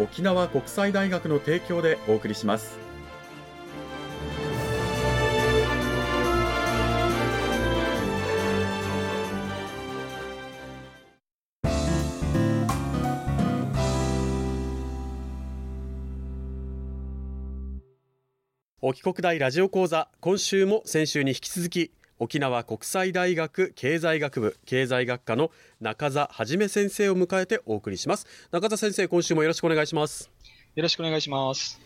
沖縄国際大学の提供でお送りします。沖国大ラジオ講座今週も先週に引き続き沖縄国際大学経済学部経済学科の中澤はじめ先生を迎えてお送りします。中澤先生今週もよろしくお願いします。よろしくお願いします。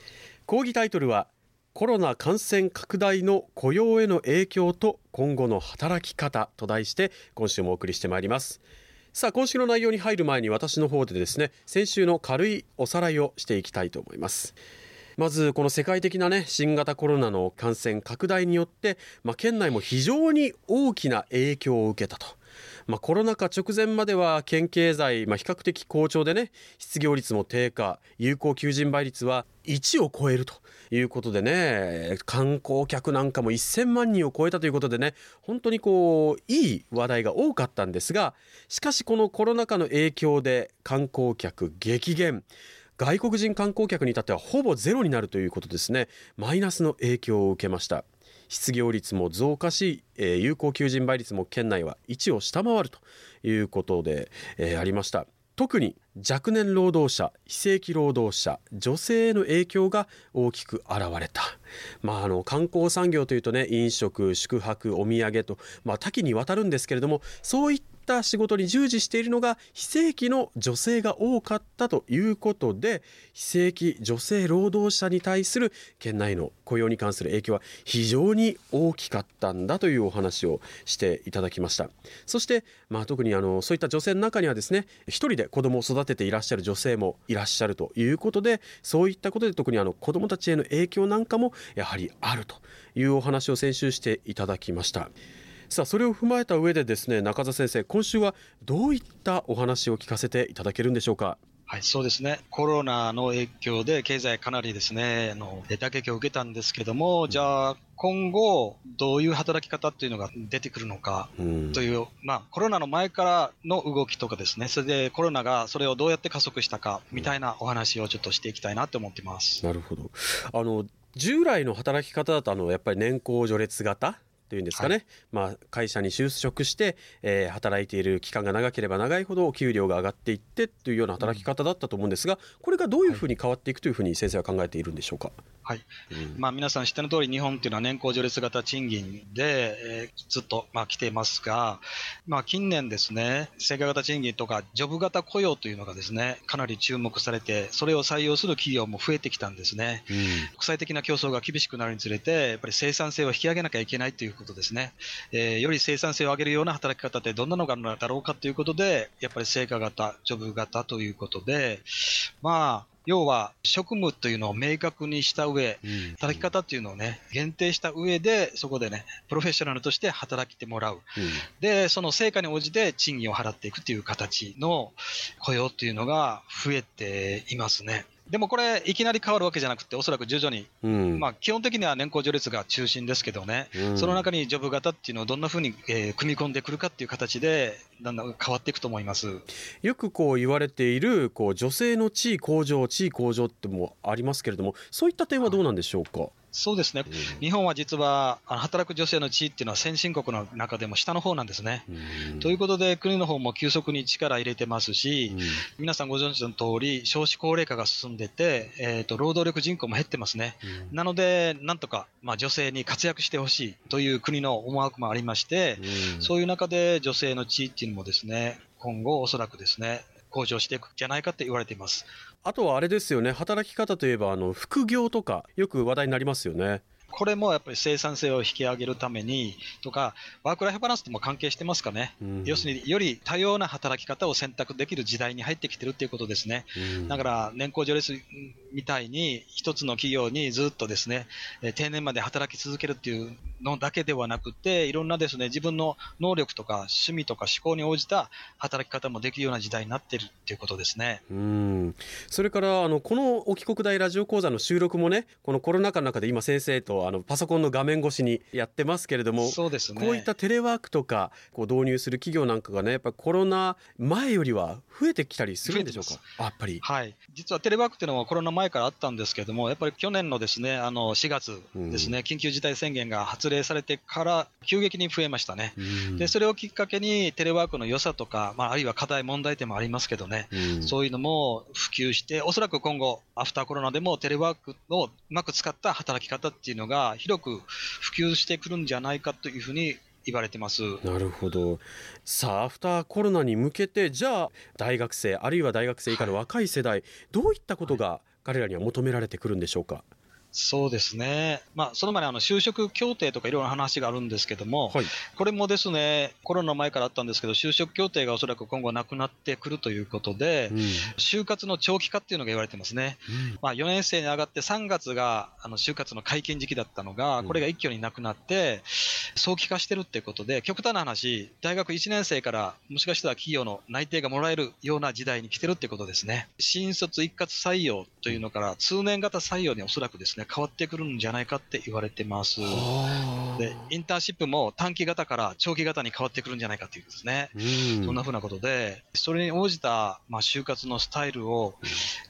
講義タイトルはコロナ感染拡大の雇用への影響と今後の働き方と題して今週もお送りしてまいります。さあ今週の内容に入る前に私の方でですね先週の軽いおさらいをしていきたいと思いますまずこの世界的なね新型コロナの感染拡大によって、まあ、県内も非常に大きな影響を受けたと。まあ、コロナ禍直前までは県経済、まあ、比較的好調でね失業率も低下有効求人倍率は1を超えるということでね観光客なんかも1000万人を超えたということでね本当にこういい話題が多かったんですがしかしこのコロナ禍の影響で観光客激減外国人観光客に至ってはほぼゼロになるということですね。マイナスの影響を受けました。失業率も増加し、えー、有効求人倍率も県内は1を下回るということで、えー、ありました。特に若年労働者非正規労働者女性への影響が大きく現れた、まあ、あの観光産業というとね飲食宿泊お土産と、まあ、多岐にわたるんですけれどもそういったった仕事に従事しているのが非正規の女性が多かったということで非正規女性労働者に対する県内の雇用に関する影響は非常に大きかったんだというお話をしていただきましたそして、まあ、特にあのそういった女性の中にはですね一人で子供を育てていらっしゃる女性もいらっしゃるということでそういったことで特にあの子供たちへの影響なんかもやはりあるというお話を先週していただきました。さあそれを踏まえた上でですね中澤先生今週はどういったお話を聞かせていただけるんでしょうか？はい、そうですね。コロナの影響で経済かなりですね、あの、打撃を受けたんですけども、じゃあ、今後、どういう働き方っていうのが出てくるのかという、うん、まあ、コロナの前からの動きとかですね、それでコロナがそれをどうやって加速したかみたいなお話をちょっとしていきたいなと思ってます。なるほど。あの、従来の働き方だと、あの、やっぱり年功序列型というんですかね、はい、まあ、会社に就職して、えー、働いている期間が長ければ長いほど給料が上がっていってというような働き方だったと思うんですがこれがどういうふうに変わっていくというふうに先生は考えているんでしょうか？はい、うん、まあ、皆さん知っての通り日本っていうのは年功序列型賃金で、えー、ずっと、まあ、来ていますが、まあ、近年ですね成果型賃金とかジョブ型雇用というのがですねかなり注目されてそれを採用する企業も増えてきたんですね、うん、国際的な競争が厳しくなるにつれてやっぱり生産性を引き上げなきゃいけないということですね、えー、より生産性を上げるような働き方ってどんなのがあるのだろうかということでやっぱり成果型ジョブ型ということでまあ要は職務というのを明確にした上、うん、働き方っていうのをね、限定した上で、そこでね、プロフェッショナルとして働きてもらう。うん、で、その成果に応じて賃金を払っていくという形の雇用っていうのが増えていますね。でもこれ、いきなり変わるわけじゃなくて、おそらく徐々に、うん、まあ、基本的には年功序列が中心ですけどね、うん、その中にジョブ型っていうのをどんなふうに、えー、組み込んでくるかっていう形で、だんだん変わっていくと思います。よくこう言われているこう女性の地位向上、地位向上ってもありますけれども、そういった点はどうなんでしょうか？そうですね、うん、日本は実は働く女性の地位っていうのは先進国の中でも下の方なんですね。うん、ということで、国の方も急速に力入れてますし、うん、皆さんご存知の通り、少子高齢化が進んでて、えーと、労働力人口も減ってますね。なので、なんとか、まあ、女性に活躍してほしいという国の思惑もありまして、そういう中で女性の地位っていうのもですね、今後おそらくですね、向上していくんじゃないかって言われています。あとはあれですよね、働き方といえば、あの副業とか、よく話題になりますよね。これもやっぱり生産性を引き上げるためにとか、ワークライフバランスとも関係してますかね、うん、要するにより多様な働き方を選択できる時代に入ってきてるっていうことですね。うん、だから、年功序列みたいに、一つの企業にずっとですね、定年まで働き続けるっていうのだけではなくて、いろんなですね、自分の能力とか趣味とか思考に応じた働き方もできるような時代になっているっていうことですね。うんそれからあのこの沖国大ラジオ講座の収録もね、このコロナ禍の中で今先生とあのパソコンの画面越しにやってますけれども、そうですね、こういったテレワークとかこう導入する企業なんかがね、やっぱコロナ前よりは増えてきたりするんでしょうか？やっぱり。はい。実はテレワークっていうのはコロナ前からあったんですけども、やっぱり去年のですね、あの4月ですね、うん、緊急事態宣言が発令されてから急激に増えましたね。うん、で、それをきっかけにテレワークの良さとか、まあ、あるいは課題問題点もありますけどね、うん、そういうのも普及して、おそらく今後、アフターコロナでもテレワークをうまく使った働き方っていうのがが広く普及してくるんじゃないかというふうに言われてますなるほどさあアフターコロナに向けてじゃあ大学生あるいは大学生以下の若い世代、はい、どういったことが彼らには求められてくるんでしょうか？そうですね、まあ、その前にあの就職協定とかいろいろな話があるんですけども、はい、これもですねコロナ前からあったんですけど、就職協定がおそらく今後なくなってくるということで、うん、就活の長期化っていうのが言われてますね、うん、まあ、4年生に上がって3月があの就活の解禁時期だったのが、これが一挙になくなって、早期化してるってことで、極端な話、大学1年生からもしかしたら企業の内定がもらえるような時代に来てるってことですね。新卒一括採用というのから、通年型採用におそらくですね変わってくるんじゃないかって言われてます。で、インターンシップも短期型から長期型に変わってくるんじゃないかっていうですね。そんなふうなことで、それに応じた、まあ、就活のスタイルを、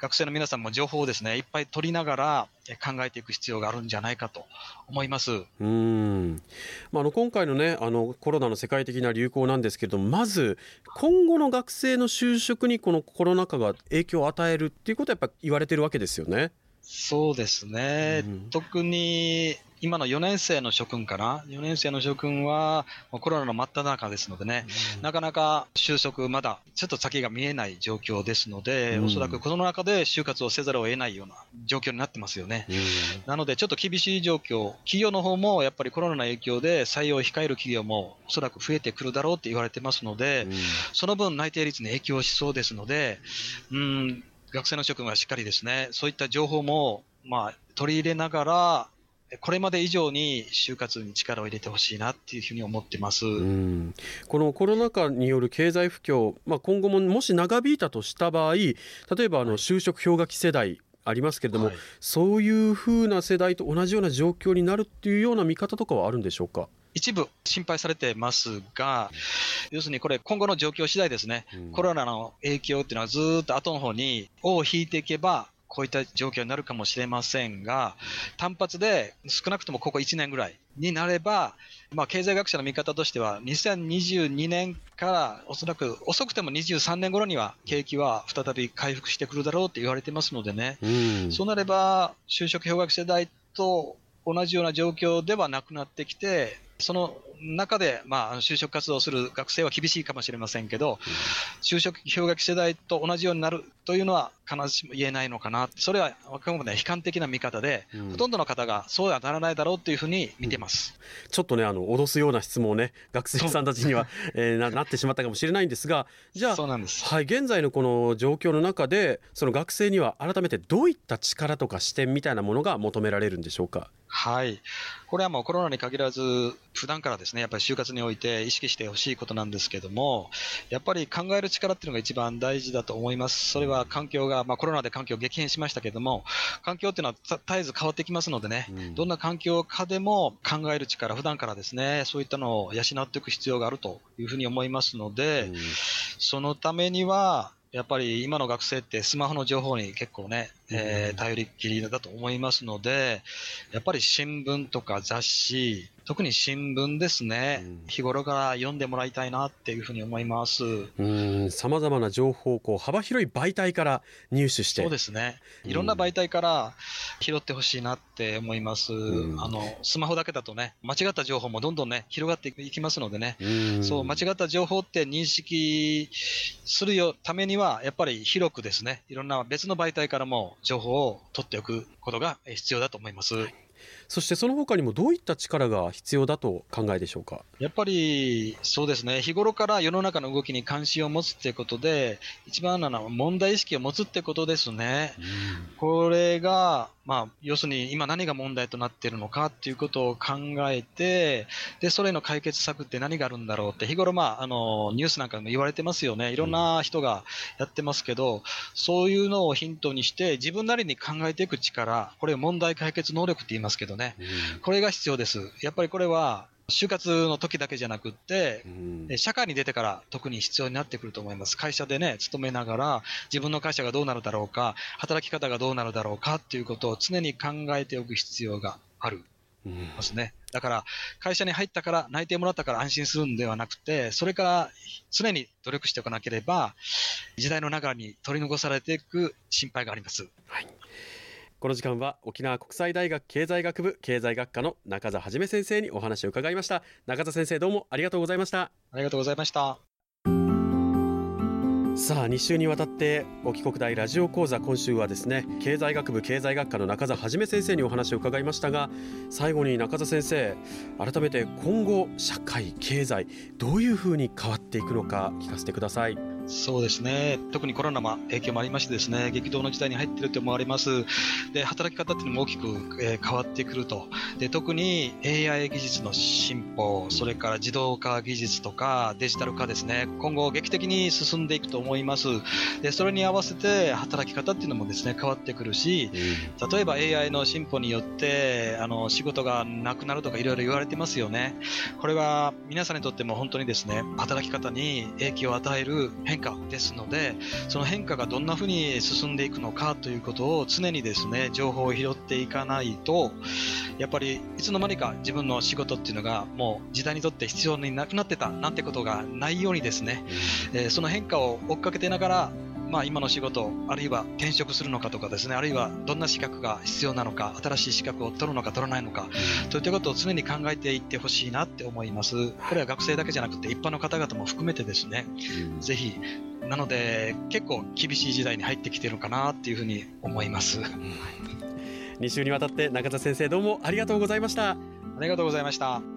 学生の皆さんも情報をですね、いっぱい取りながら考えていく必要があるんじゃないかと思います。うん。まあ、あの、今回のね、あの、コロナの世界的な流行なんですけれども、まず、今後の学生の就職にこのコロナ禍が影響を与えるっていうことはやっぱ言われてるわけですよね。そうですね、うん、特に今の4年生の諸君かな、4年生の諸君はコロナの真っ只中ですのでね、うん、なかなか収束、まだちょっと先が見えない状況ですので、うん、おそらくこの中で就活をせざるを得ないような状況になってますよね。うん、なので、ちょっと厳しい状況、企業の方もやっぱりコロナの影響で採用を控える企業もおそらく増えてくるだろうって言われてますので、その分内定率に影響しそうですので、うん学生の諸君はしっかりですね、そういった情報も、まあ、取り入れながら、これまで以上に就活に力を入れてほしいなっていうふうに思ってます。このコロナ禍による経済不況、まあ、今後ももし長引いたとした場合例えばあの就職氷河期世代ありますけれども、はい、そういうふうな世代と同じような状況になるっていうような見方とかはあるんでしょうか？一部心配されてますが、要するにこれ、今後の状況次第ですね、うん、コロナの影響っていうのはずっと後の方に尾を引いていけば、こういった状況になるかもしれませんが、単発で少なくともここ1年ぐらいになれば、まあ、経済学者の見方としては、2022年からおそらく遅くても23年頃には景気は再び回復してくるだろうと言われてますのでね、うん、そうなれば、就職氷河期世代と同じような状況ではなくなってきて、その中で、まあ、就職活動する学生は厳しいかもしれませんけど、就職氷河期世代と同じようになるというのは必ずしも言えないのかな、それはあくまで悲観的な見方で、うん、ほとんどの方がそうはならないだろうというふうに見てます、うん、ちょっとね、あの脅すような質問をね、学生さんたちには、えー、ななってしまったかもしれないんですが、じゃあ、はい、現在のこの状況の中で、その学生には改めてどういった力とか視点みたいなものが求められるんでしょうか？はい。これはもうコロナに限らず、普段からですね、やっぱり就活において意識してほしいことなんですけども、やっぱり考える力っていうのが一番大事だと思います。それは環境が、まあコロナで環境激変しましたけども、環境っていうのは絶えず変わってきますのでね、うん、どんな環境下でも考える力、普段からですね、そういったのを養っていく必要があるというふうに思いますので、うん、そのためには、やっぱり今の学生ってスマホの情報に結構ね、えー、頼りっきりだと思いますので、やっぱり新聞とか雑誌、特に新聞ですね、うん、日頃から読んでもらいたいなっていうふうに思います。さまざまな情報をこう幅広い媒体から入手して。そうですね。いろんな媒体から拾ってほしいなって思います、うん、あの。スマホだけだとね、間違った情報もどんどんね、広がっていきますのでね、うそう、間違った情報って認識するよためには、やっぱり広くですね、いろんな別の媒体からも情報を取っておくことが必要だと思います。はいそしてその他にもどういった力が必要だと考えでしょうか？やっぱりそうですね、日頃から世の中の動きに関心を持つっていうことで、一番なのは問題意識を持つってことですね。これが、まあ、要するに今何が問題となっているのかっていうことを考えて、で、それの解決策って何があるんだろうって、日頃まあ、あの、ニュースなんかでも言われてますよね。いろんな人がやってますけど、そういうのをヒントにして、自分なりに考えていく力、これ問題解決能力って言いますけどね。これが必要です。やっぱりこれは、就活の時だけじゃなくって、うん、社会に出てから特に必要になってくると思います。会社でね、勤めながら、自分の会社がどうなるだろうか、働き方がどうなるだろうかっていうことを常に考えておく必要がある。ますね。だから、会社に入ったから、内定もらったから安心するんではなくて、それから常に努力しておかなければ、時代の流れに取り残されていく心配があります。はいこの時間は沖縄国際大学経済学部経済学科の中澤はじめ先生にお話を伺いました。中澤先生どうもありがとうございました。ありがとうございました。さあ2週にわたって沖国大ラジオ講座今週はですね経済学部経済学科の中澤はじめ先生にお話を伺いましたが最後に中澤先生改めて今後社会経済どういうふうに変わっていくのか聞かせてくださいそうですね。特にコロナも影響もありましてですね、激動の時代に入っていると思われます。で、働き方っていうのも大きく、えー、変わってくると。で、特に AI 技術の進歩、それから自動化技術とかデジタル化ですね、今後劇的に進んでいくと思います。で、それに合わせて働き方っていうのもですね、変わってくるし、例えば AI の進歩によって、あの、仕事がなくなるとかいろいろ言われてますよね。これは皆さんにとっても本当にですね、働き方に影響を与える変変化ですので、その変化がどんなふうに進んでいくのかということを常にですね、情報を拾っていかないと、やっぱりいつの間にか自分の仕事っていうのがもう時代にとって必要になくなってたなんてことがないようにですね、えー、その変化を追っかけてながらまあ、今の仕事、あるいは転職するのかとかですね、あるいはどんな資格が必要なのか、新しい資格を取るのか取らないのか、といったことを常に考えていってほしいなって思います。これは学生だけじゃなくて、一般の方々も含めてですね、ぜひ、なので、結構厳しい時代に入ってきてるのかなっていうふうに思います。2週にわたって中田先生どうもありがとうございました。ありがとうございました。